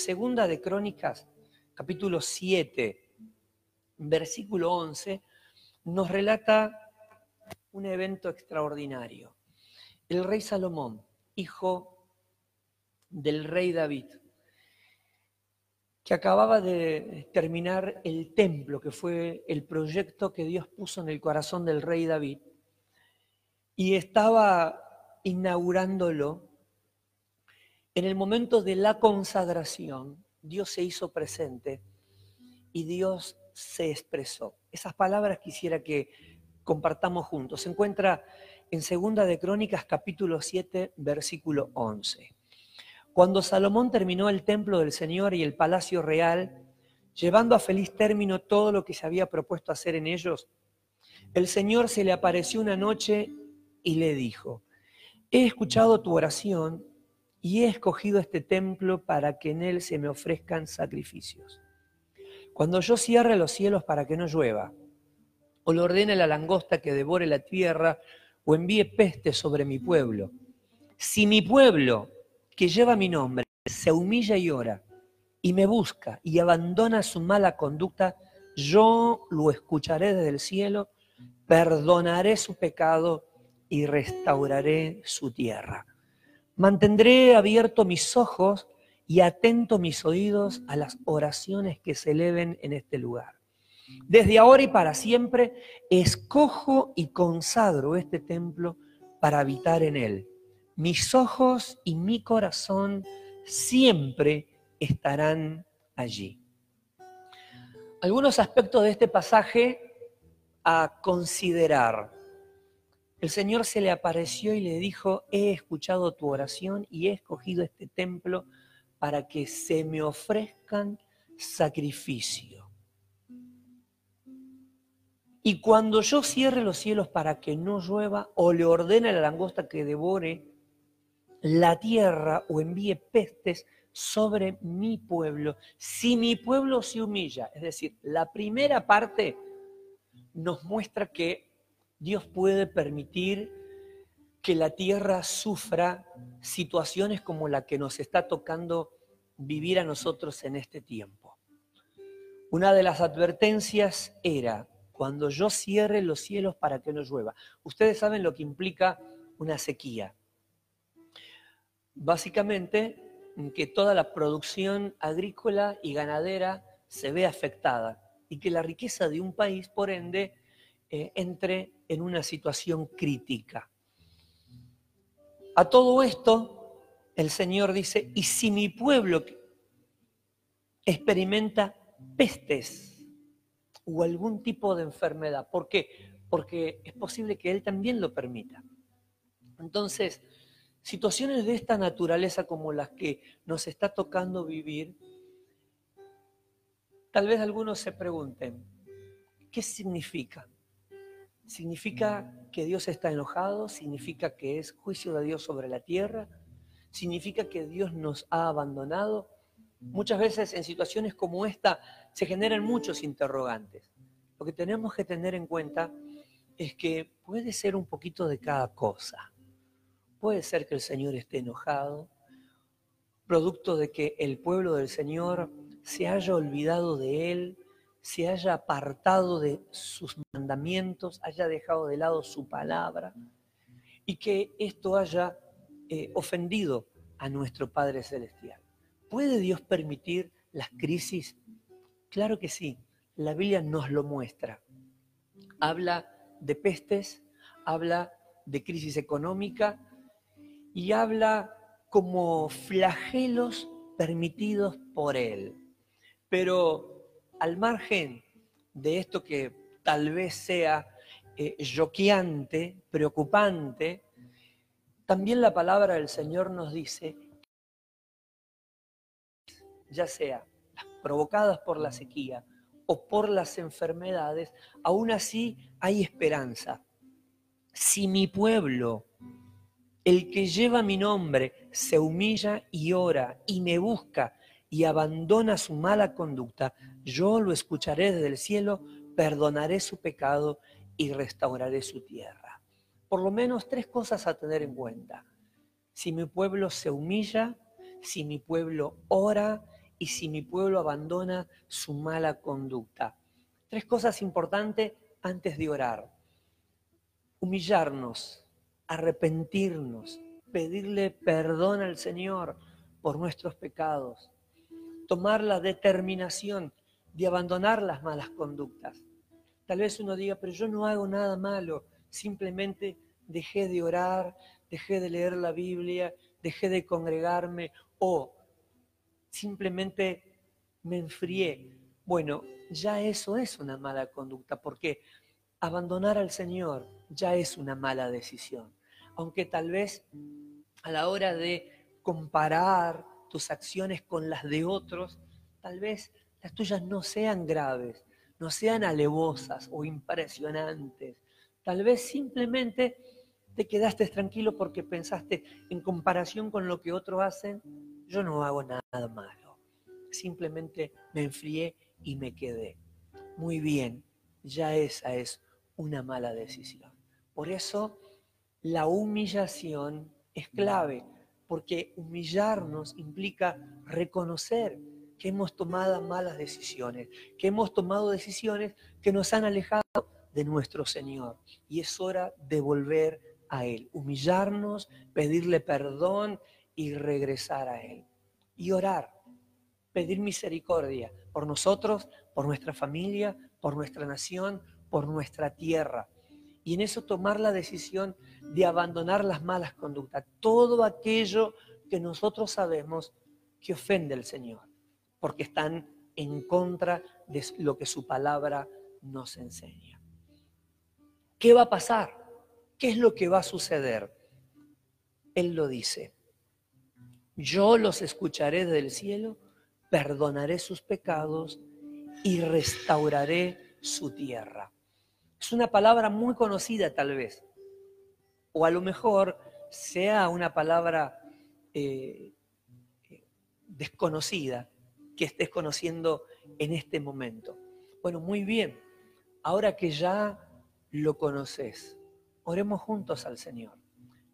Segunda de Crónicas, capítulo 7, versículo 11, nos relata un evento extraordinario. El rey Salomón, hijo del rey David, que acababa de terminar el templo, que fue el proyecto que Dios puso en el corazón del rey David, y estaba inaugurándolo, en el momento de la consagración, Dios se hizo presente y Dios se expresó. Esas palabras quisiera que compartamos juntos. Se encuentra en Segunda de Crónicas capítulo 7, versículo 11. Cuando Salomón terminó el templo del Señor y el palacio real, llevando a feliz término todo lo que se había propuesto hacer en ellos, el Señor se le apareció una noche y le dijo, he escuchado tu oración y he escogido este templo para que en él se me ofrezcan sacrificios. Cuando yo cierre los cielos para que no llueva, o le ordene la langosta que devore la tierra, o envíe peste sobre mi pueblo, si mi pueblo, que lleva mi nombre, se humilla y ora, y me busca y abandona su mala conducta, yo lo escucharé desde el cielo, perdonaré su pecado y restauraré su tierra. Mantendré abiertos mis ojos y atento mis oídos a las oraciones que se eleven en este lugar. Desde ahora y para siempre, escojo y consagro este templo para habitar en él. Mis ojos y mi corazón siempre estarán allí. Algunos aspectos de este pasaje a considerar. El Señor se le apareció y le dijo, he escuchado tu oración y he escogido este templo para que se me ofrezcan sacrificio. Y cuando yo cierre los cielos para que no llueva o le ordene a la langosta que devore la tierra o envíe pestes sobre mi pueblo, si mi pueblo se humilla, es decir, la primera parte nos muestra que Dios puede permitir que la tierra sufra situaciones como la que nos está tocando vivir a nosotros en este tiempo. Una de las advertencias era, cuando yo cierre los cielos para que no llueva. Ustedes saben lo que implica una sequía. Básicamente, que toda la producción agrícola y ganadera se ve afectada y que la riqueza de un país, por ende, eh, entre en una situación crítica. A todo esto, el Señor dice, y si mi pueblo experimenta pestes o algún tipo de enfermedad, ¿por qué? Porque es posible que Él también lo permita. Entonces, situaciones de esta naturaleza como las que nos está tocando vivir, tal vez algunos se pregunten, ¿qué significa? ¿Significa que Dios está enojado? ¿Significa que es juicio de Dios sobre la tierra? ¿Significa que Dios nos ha abandonado? Muchas veces en situaciones como esta se generan muchos interrogantes. Lo que tenemos que tener en cuenta es que puede ser un poquito de cada cosa. Puede ser que el Señor esté enojado, producto de que el pueblo del Señor se haya olvidado de Él, se haya apartado de sus mandamientos, haya dejado de lado su palabra y que esto haya eh, ofendido a nuestro Padre Celestial. ¿Puede Dios permitir las crisis? Claro que sí, la Biblia nos lo muestra. Habla de pestes, habla de crisis económica y habla como flagelos permitidos por Él. Pero al margen de esto que tal vez sea eh, preocupante, también la palabra del Señor nos dice, ya sea provocadas por la sequía o por las enfermedades, aún así hay esperanza. Si mi pueblo, el que lleva mi nombre, se humilla y ora y me busca y abandona su mala conducta, yo lo escucharé desde el cielo, perdonaré su pecado y restauraré su tierra. Por lo menos tres cosas a tener en cuenta. Si mi pueblo se humilla, si mi pueblo ora y si mi pueblo abandona su mala conducta. Tres cosas importantes antes de orar. Humillarnos, arrepentirnos, pedirle perdón al Señor por nuestros pecados, tomar la determinación de abandonar las malas conductas. Tal vez uno diga, pero yo no hago nada malo, simplemente dejé de orar, dejé de leer la Biblia, dejé de congregarme o simplemente me enfrié. Bueno, ya eso es una mala conducta, porque abandonar al Señor ya es una mala decisión. Aunque tal vez a la hora de comparar tus acciones con las de otros, tal vez las tuyas no sean graves, no sean alevosas o impresionantes. Tal vez simplemente te quedaste tranquilo porque pensaste, en comparación con lo que otros hacen, yo no hago nada malo. Simplemente me enfrié y me quedé. Muy bien, ya esa es una mala decisión. Por eso la humillación es clave, porque humillarnos implica reconocer que hemos tomado malas decisiones, que hemos tomado decisiones que nos han alejado de nuestro Señor. Y es hora de volver a Él, humillarnos, pedirle perdón y regresar a Él. Y orar, pedir misericordia por nosotros, por nuestra familia, por nuestra nación, por nuestra tierra. Y en eso tomar la decisión de abandonar las malas conductas, todo aquello que nosotros sabemos que ofende al Señor, porque están en contra de lo que su palabra nos enseña. ¿Qué va a pasar? ¿Qué es lo que va a suceder? Él lo dice. Yo los escucharé del cielo, perdonaré sus pecados y restauraré su tierra. Es una palabra muy conocida tal vez, o a lo mejor sea una palabra eh, desconocida que estés conociendo en este momento. Bueno, muy bien, ahora que ya lo conoces, Oremos juntos al Señor.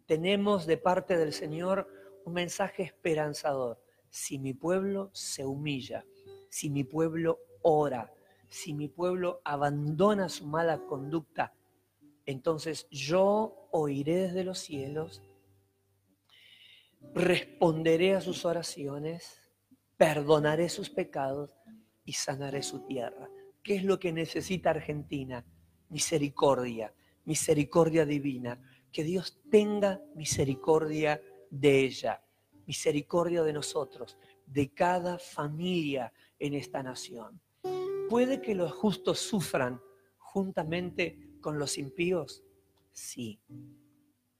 Tenemos de parte del Señor un mensaje esperanzador. Si mi pueblo se humilla, si mi pueblo ora, si mi pueblo abandona su mala conducta, entonces yo oiré desde los cielos, responderé a sus oraciones, perdonaré sus pecados y sanaré su tierra. ¿Qué es lo que necesita Argentina? Misericordia misericordia divina, que Dios tenga misericordia de ella, misericordia de nosotros, de cada familia en esta nación. ¿Puede que los justos sufran juntamente con los impíos? Sí,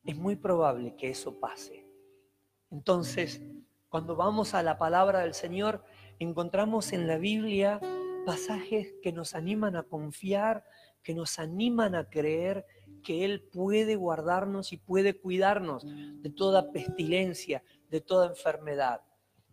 es muy probable que eso pase. Entonces, cuando vamos a la palabra del Señor, encontramos en la Biblia pasajes que nos animan a confiar, que nos animan a creer que Él puede guardarnos y puede cuidarnos de toda pestilencia, de toda enfermedad.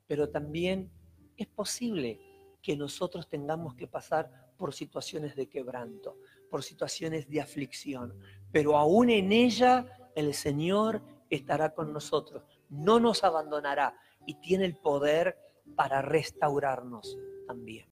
Pero también es posible que nosotros tengamos que pasar por situaciones de quebranto, por situaciones de aflicción. Pero aún en ella el Señor estará con nosotros, no nos abandonará y tiene el poder para restaurarnos también.